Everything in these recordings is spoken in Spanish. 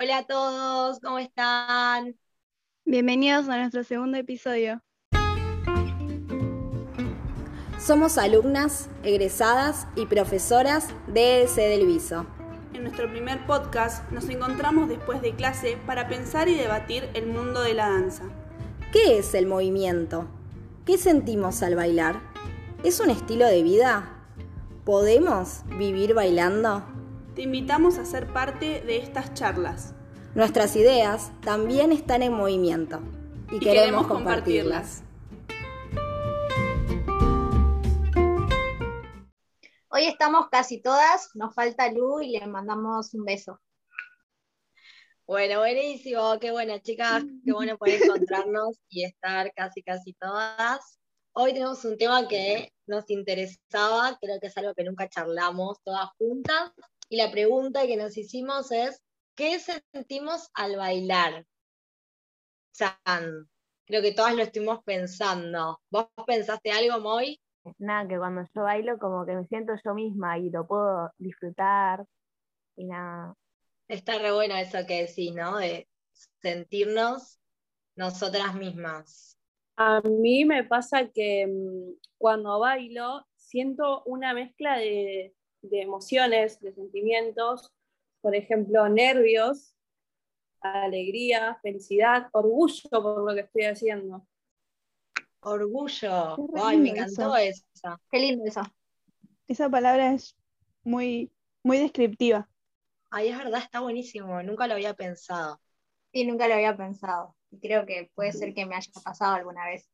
Hola a todos, ¿cómo están? Bienvenidos a nuestro segundo episodio. Somos alumnas, egresadas y profesoras de EDC del Viso. En nuestro primer podcast nos encontramos después de clase para pensar y debatir el mundo de la danza. ¿Qué es el movimiento? ¿Qué sentimos al bailar? ¿Es un estilo de vida? ¿Podemos vivir bailando? Te invitamos a ser parte de estas charlas. Nuestras ideas también están en movimiento y, queremos, compartirlas. Hoy estamos casi todas, nos falta Lu y le mandamos un beso. Bueno, buenísimo, qué bueno chicas, qué bueno poder encontrarnos y estar casi casi todas. Hoy tenemos un tema que nos interesaba, creo que es algo que nunca charlamos todas juntas, y la pregunta que nos hicimos es, ¿qué sentimos al bailar? San, creo que todas lo estuvimos pensando. ¿Vos pensaste algo, Moy? Nada, que cuando yo bailo como que me siento yo misma y lo puedo disfrutar y nada. Está re bueno eso que decís, ¿no? De sentirnos nosotras mismas. A mí me pasa que mm, cuando bailo siento una mezcla de de emociones, de sentimientos, por ejemplo, nervios, alegría, felicidad, orgullo por lo que estoy haciendo. Orgullo. Ay, me encantó eso. esa. Qué lindo eso. Esa palabra es muy, muy descriptiva. Ay, es verdad, está buenísimo. Nunca lo había pensado. Sí, nunca lo había pensado. Y creo que puede ser que me haya pasado alguna vez.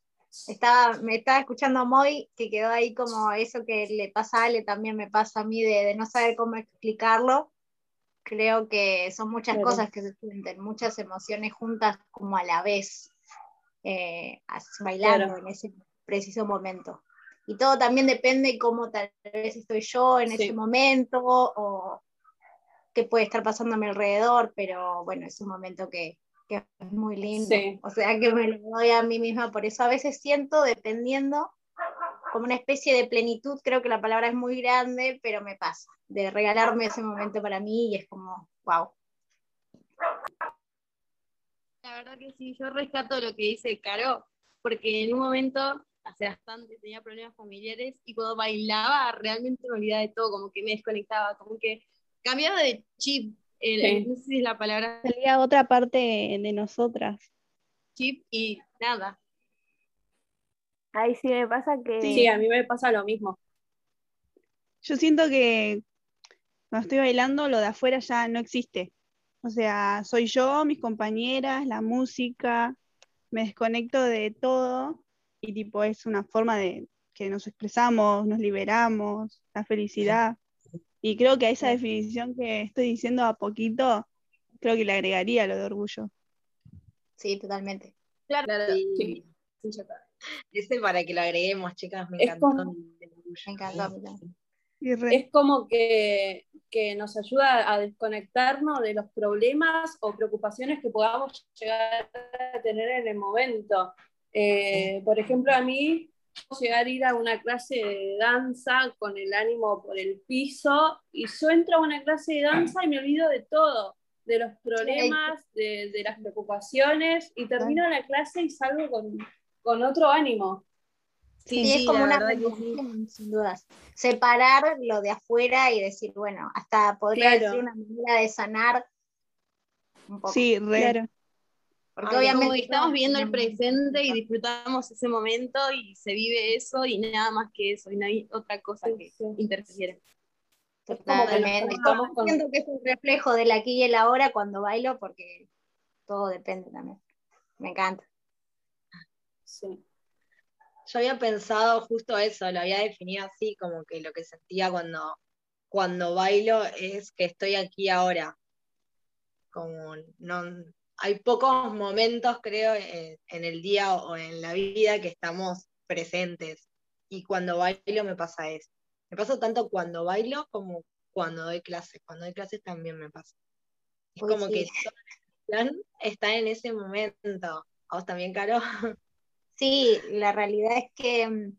Estaba, me estaba escuchando a Moy, que quedó ahí como eso que le pasa a Ale, también me pasa a mí de, no saber cómo explicarlo. Creo que son muchas cosas que se sienten, muchas emociones juntas como a la vez, eh, bailando en ese preciso momento. Y todo también depende cómo tal vez estoy yo en ese momento o qué puede estar pasando a mi alrededor, pero bueno, es un momento que, que es muy lindo. O sea, que me lo doy a mí misma. Por eso a veces siento, dependiendo, como una especie de plenitud, creo que la palabra es muy grande, pero me pasa, de regalarme ese momento para mí y es como, wow. La verdad que sí, yo rescato lo que dice Caro, porque en un momento, hace bastante, tenía problemas familiares y cuando bailaba realmente me olvidaba de todo, como que me desconectaba, como que cambiaba de chip, no sé si es la palabra. Salía otra parte de nosotras. Chip y nada. Ahí sí me pasa que. Sí, a mí me pasa lo mismo. Yo siento que cuando estoy bailando, lo de afuera ya no existe. O sea, soy yo, mis compañeras, la música, me desconecto de todo y tipo es una forma de que nos expresamos, nos liberamos, la felicidad. Y creo que a esa definición que estoy diciendo a poquito, creo que le agregaría lo de orgullo. Sí, totalmente. Claro, sí. Ese para que lo agreguemos, chicas, me encantó. me encantó. Es como que, nos ayuda a desconectarnos de los problemas o preocupaciones que podamos llegar a tener en el momento. Eh, por ejemplo, a mí llegar a ir a una clase de danza con el ánimo por el piso y yo entro a una clase de danza y me olvido de todo, de los problemas, de, las preocupaciones y termino la clase y salgo con, otro ánimo. Sí, es como una sin dudas. Separar lo de afuera y decir, bueno, hasta podría ser una manera de sanar un poco. Sí, claro. Porque obviamente estamos viendo el presente y disfrutamos ese momento y se vive eso y nada más que eso, y no hay otra cosa que interfiere. Totalmente. Siento que es un reflejo del aquí y el ahora cuando bailo porque todo depende también. Me encanta. Sí. Yo había pensado justo eso, lo había definido así, como que lo que sentía cuando, cuando bailo es que estoy aquí ahora. Como no, hay pocos momentos, creo, en, el día o en la vida que estamos presentes. Y cuando bailo me pasa eso. Me pasa tanto cuando bailo como cuando doy clases. Cuando doy clases también me pasa. Es como que todo el plan está en ese momento. ¿A vos también, Caro? Sí, la realidad es que mm,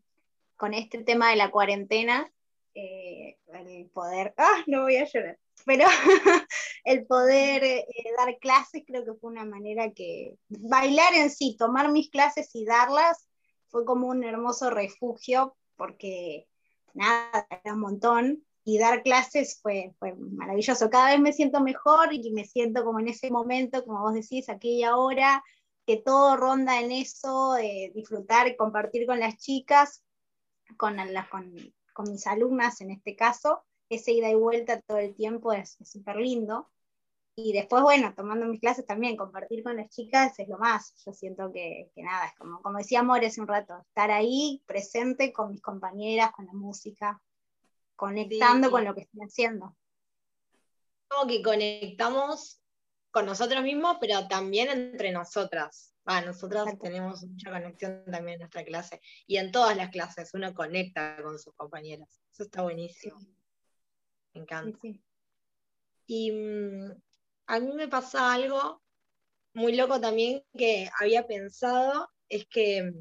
con este tema de la cuarentena, eh, el poder, ah, no voy a llorar, pero el poder eh, dar clases creo que fue una manera que bailar en sí, tomar mis clases y darlas fue como un hermoso refugio porque nada, era un montón y dar clases fue, fue maravilloso. Cada vez me siento mejor y me siento como en ese momento, como vos decís, aquí y ahora, que todo ronda en eso, disfrutar y compartir con las chicas, con, las, con, con mis alumnas en este caso, ese ida y vuelta todo el tiempo es súper lindo. Y después, bueno, tomando mis clases también, compartir con las chicas es lo más. Yo siento que, que nada, es como, como decía Amor hace un rato, estar ahí presente con mis compañeras, con la música, conectando con lo que estoy haciendo. Como que conectamos con nosotros mismos, pero también entre nosotras. Ah, nosotras tenemos mucha conexión también en nuestra clase. Y en todas las clases uno conecta con sus compañeras. Eso está buenísimo. Me encanta. Y mm, a mí me pasa algo muy loco también que había pensado, es que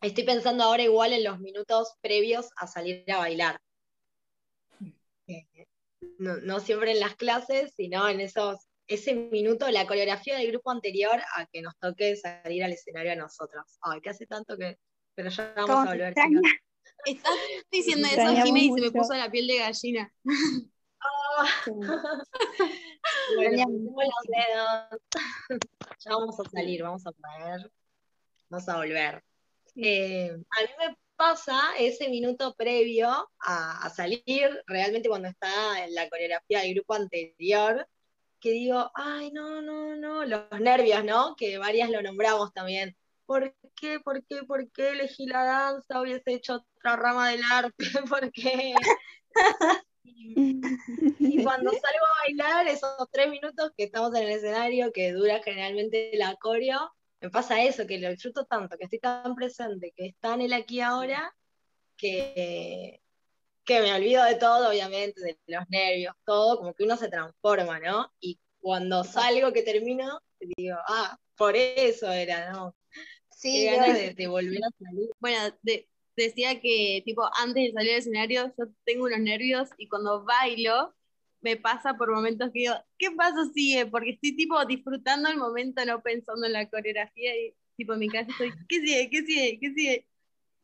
estoy pensando ahora igual en los minutos previos a salir a bailar. Eh, no, siempre en las clases, sino en esos, ese minuto, la coreografía del grupo anterior a que nos toque salir al escenario a nosotros. Ay, que hace tanto que. Pero ya vamos a volver. Estás diciendo eso, Jimé, y se me puso la piel de gallina. ya vamos a salir, vamos a poder, vamos a volver. Eh, a mí me pasa ese minuto previo a, salir, realmente cuando está en la coreografía del grupo anterior, que digo, ay, no, no, no, los nervios, ¿no? Que varias lo nombramos también. ¿Por qué, por qué, por qué elegí la danza? Hubiese hecho otra rama del arte, ¿por qué? Y, cuando salgo a bailar, esos tres minutos que estamos en el escenario, que dura generalmente la coreo, me pasa eso, que lo disfruto tanto, que estoy tan presente, que está en el aquí ahora, que, que me olvido de todo, obviamente, de los nervios, todo, como que uno se transforma, ¿no? Y cuando salgo, que termino, digo, ah, por eso era, ¿no? Sí, ganas de, volver a salir. Bueno, decía que, tipo, antes de salir al escenario, yo tengo unos nervios y cuando bailo, me pasa por momentos que digo, ¿qué paso sigue? Porque estoy tipo disfrutando el momento, no pensando en la coreografía y tipo en mi casa estoy, ¿qué sigue? ¿Qué sigue? ¿Qué sigue?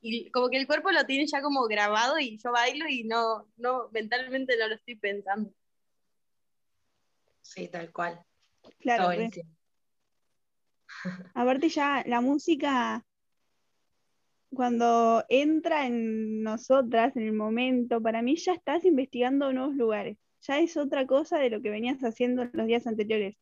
Y como que el cuerpo lo tiene ya como grabado y yo bailo y no, no, mentalmente no lo estoy pensando. Sí, tal cual. Claro. Aparte ya la música cuando entra en nosotras, en el momento, para mí ya estás investigando nuevos lugares ya es otra cosa de lo que venías haciendo los días anteriores.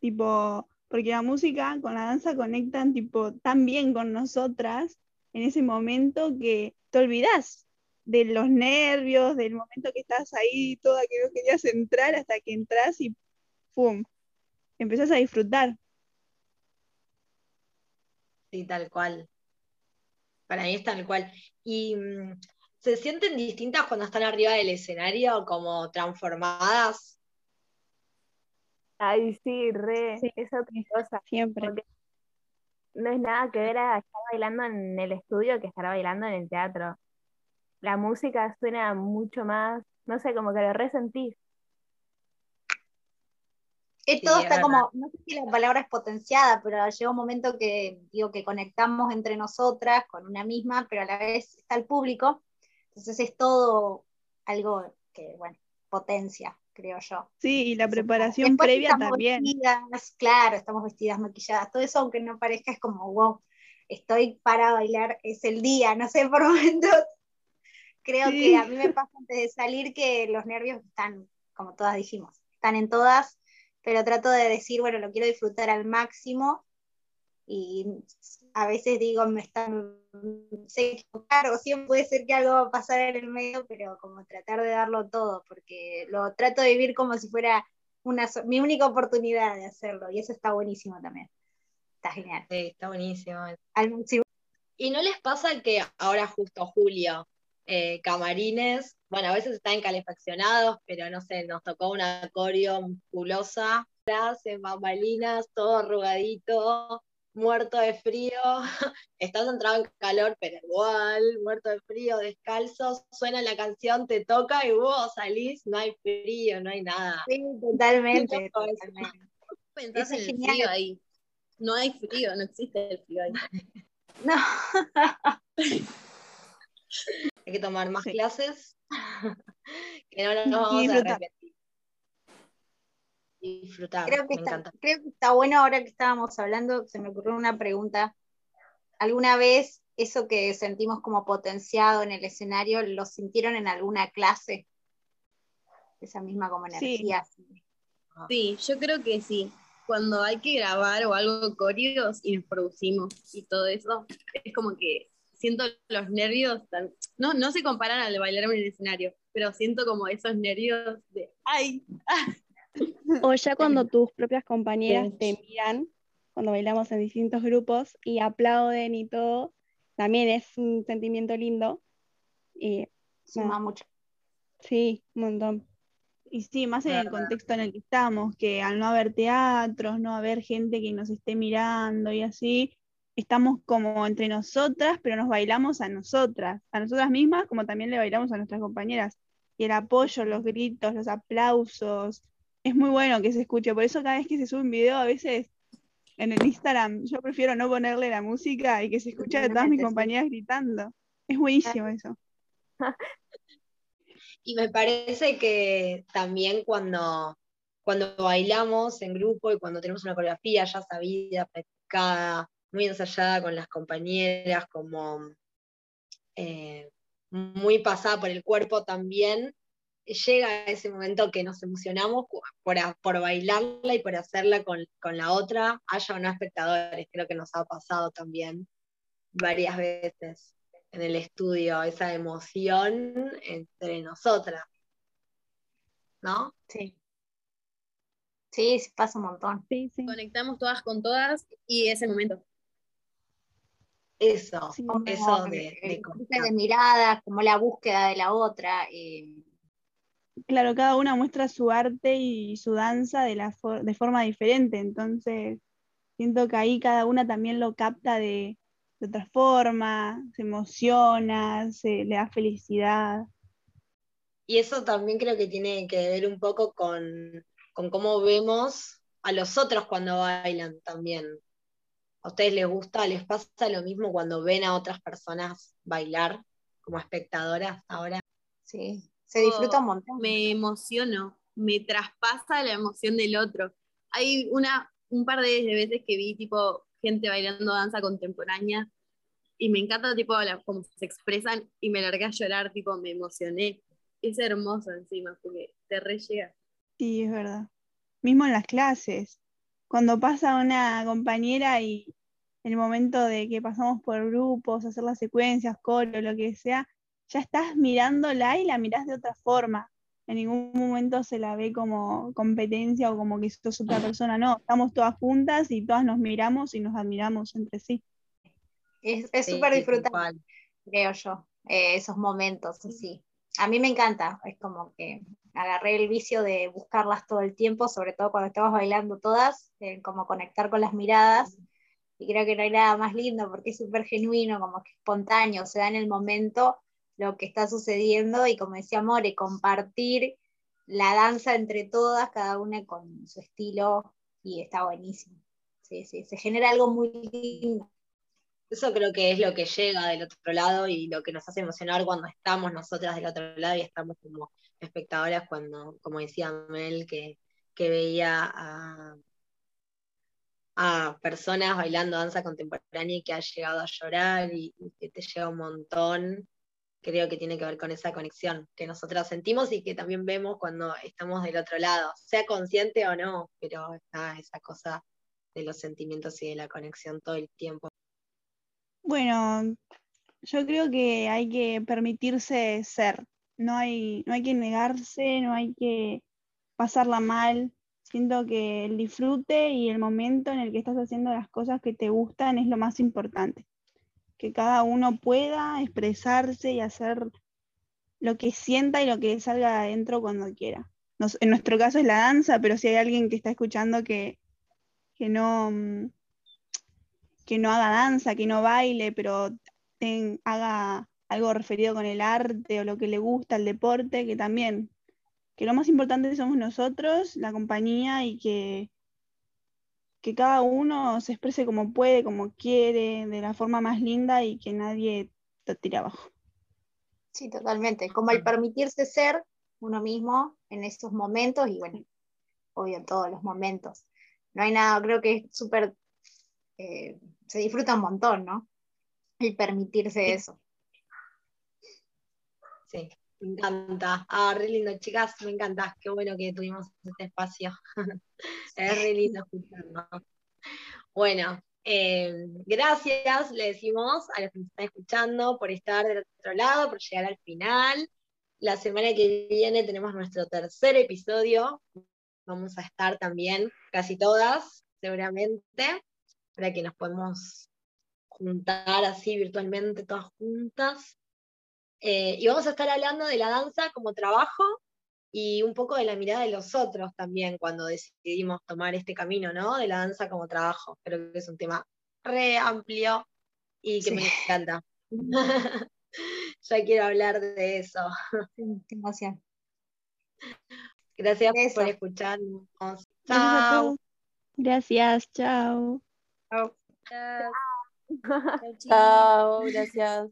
Tipo, porque la música con la danza conectan tipo tan bien con nosotras en ese momento que te olvidas de los nervios, del momento que estás ahí, toda que no querías entrar hasta que entras y ¡pum! Empezás a disfrutar. Sí, tal cual. Para mí es tal cual. Y mm, ¿Se sienten distintas cuando están arriba del escenario, como transformadas? Ay, sí, re, es otra cosa. Siempre. no es nada que ver a estar bailando en el estudio que estar bailando en el teatro. La música suena mucho más, no sé, como que lo resentís. Todo está como, no sé si la palabra es potenciada, pero llega un momento que digo que conectamos entre nosotras con una misma, pero a la vez está el público entonces es todo algo que, bueno, potencia, creo yo. Sí, y la preparación previa también. claro, estamos vestidas, maquilladas, todo eso, aunque no parezca, es como, wow, estoy para bailar, es el día, no sé, por momentos. Creo que a mí me pasa antes de salir que los nervios están, como todas dijimos, están en todas, pero trato de decir, bueno, lo quiero disfrutar al máximo y a veces digo, me están, sé equivocar o siempre puede ser que algo va a pasar en el medio, pero como tratar de darlo todo, porque lo trato de vivir como si fuera una, mi única oportunidad de hacerlo, y eso está buenísimo también. Está genial. Sí, está buenísimo. ¿Y no les pasa que ahora justo julio, eh, camarines, bueno, a veces están calefaccionados, pero no sé, nos tocó una coreo musculosa, en bambalinas, todo arrugadito, muerto de frío, estás entrado en calor, pero igual, muerto de frío, descalzo, suena la canción, te toca y vos salís, no hay frío, no hay nada. Sí, totalmente. Pensás en el frío ahí. No hay frío, no existe el frío ahí. No. hay que tomar más clases, que no nos vamos a repetir. Disfrutar, creo que, me está, encanta. creo que está bueno ahora que estábamos hablando, se me ocurrió una pregunta. ¿Alguna vez eso que sentimos como potenciado en el escenario, lo sintieron en alguna clase? Esa misma como energía. Sí, yo creo que sí. Cuando hay que grabar o algo códigos y nos producimos y todo eso, es como que siento los nervios, no, no se comparan al bailar en el escenario, pero siento como esos nervios de ¡ay! ¡ah! O ya cuando tus propias compañeras te miran, cuando bailamos en distintos grupos y aplauden y todo, también es un sentimiento lindo. Y, Suma mucho. Sí, un montón. Y sí, más en el contexto en el que estamos, que al no haber teatros, no haber gente que nos esté mirando y así, estamos como entre nosotras, pero nos bailamos a nosotras, a nosotras mismas, como también le bailamos a nuestras compañeras. Y el apoyo, los gritos, los aplausos, es muy bueno que se escuche. Por eso cada vez que se sube un video, a veces en el Instagram, yo prefiero no ponerle la música y que se escuche a todas mis compañeras gritando. Es buenísimo eso. Y me parece que también cuando, cuando bailamos en grupo y cuando tenemos una coreografía ya sabida, practicada, muy ensayada con las compañeras, como eh, muy pasada por el cuerpo también, llega ese momento que nos emocionamos por, por bailarla y por hacerla con, con, la otra, haya o no espectadores, creo que nos ha pasado también varias veces en el estudio, esa emoción entre nosotras. ¿No? Sí. Sí, pasa un montón. Sí, sí. Conectamos todas con todas y ese momento. Eso, Sí, eso de, el de miradas, como la búsqueda de la otra. eh, Claro, cada una muestra su arte y su danza de, la for- de forma diferente, entonces siento que ahí cada una también lo capta de, de otra forma, se emociona, se le da felicidad. Y eso también creo que tiene que ver un poco con, con cómo vemos a los otros cuando bailan también. ¿A ustedes les gusta, les pasa lo mismo cuando ven a otras personas bailar como espectadoras ahora? sí, se disfruta un montón. Me emociono, me traspasa la emoción del otro. Hay una, un par de veces que vi tipo gente bailando danza contemporánea y me encanta tipo la- cómo se expresan y me largué a llorar, tipo me emocioné. Es hermoso encima porque te re llega. Sí, es verdad. Mismo en las clases, cuando pasa una compañera y el momento de que pasamos por grupos, hacer las secuencias, coro, lo que sea, ya estás mirándola y la mirás de otra forma. En ningún momento se la ve como competencia o como que sos otra persona, no, estamos todas juntas y todas nos miramos y nos admiramos entre sí. Es Sí, súper tal disfrutable, creo yo, eh, esos momentos así. A mí me encanta, es como que agarré el vicio de buscarlas todo el tiempo, sobre todo cuando estamos bailando todas, como conectar con las miradas. Y creo que no hay nada más lindo porque es súper genuino, como que espontáneo, se da en el momento lo que está sucediendo y como decía More, compartir la danza entre todas, cada una con su estilo y está buenísimo. Sí, sí, se genera algo muy lindo. Eso creo que es lo que llega del otro lado y lo que nos hace emocionar cuando estamos nosotras del otro lado y estamos como espectadoras cuando, como decía Mel, que, que veía a, a personas bailando danza contemporánea y que ha llegado a llorar y, y que te llega un montón. Creo que tiene que ver con esa conexión que nosotras sentimos y que también vemos cuando estamos del otro lado, sea consciente o no, pero está esa cosa de los sentimientos y de la conexión todo el tiempo. Bueno, yo creo que hay que permitirse ser, no hay, no hay que negarse, no hay que pasarla mal. Siento que el disfrute y el momento en el que estás haciendo las cosas que te gustan es lo más importante. Que cada uno pueda expresarse y hacer lo que sienta y lo que salga de adentro cuando quiera. En nuestro caso es la danza, pero si hay alguien que está escuchando que, que no, mm, que no haga danza, que no baile, pero haga algo referido con el arte o lo que le gusta, el deporte, que también, que lo más importante somos nosotros, la compañía y que, que cada uno se exprese como puede, como quiere, de la forma más linda y que nadie te tire abajo. Sí, totalmente. Como el permitirse ser uno mismo en esos momentos y bueno, obvio en todos los momentos. No hay nada, creo que es súper, eh, se disfruta un montón, ¿no? El permitirse eso. Sí, me encanta. Ah, re lindo, chicas, me encanta. Qué bueno que tuvimos este espacio. es re lindo escucharnos. Bueno, eh, gracias, le decimos a los que nos están escuchando por estar del otro lado, por llegar al final. La semana que viene tenemos nuestro tercer episodio. Vamos a estar también casi todas, seguramente, para que nos podamos juntar así virtualmente todas juntas. Eh, y vamos a estar hablando de la danza como trabajo y un poco de la mirada de los otros también cuando decidimos tomar este camino, ¿no? De la danza como trabajo. Creo que es un tema re amplio y que me encanta. ya quiero hablar de eso. Gracias. Gracias por escucharnos. Chao. Gracias, chao. Chao. Chao, gracias.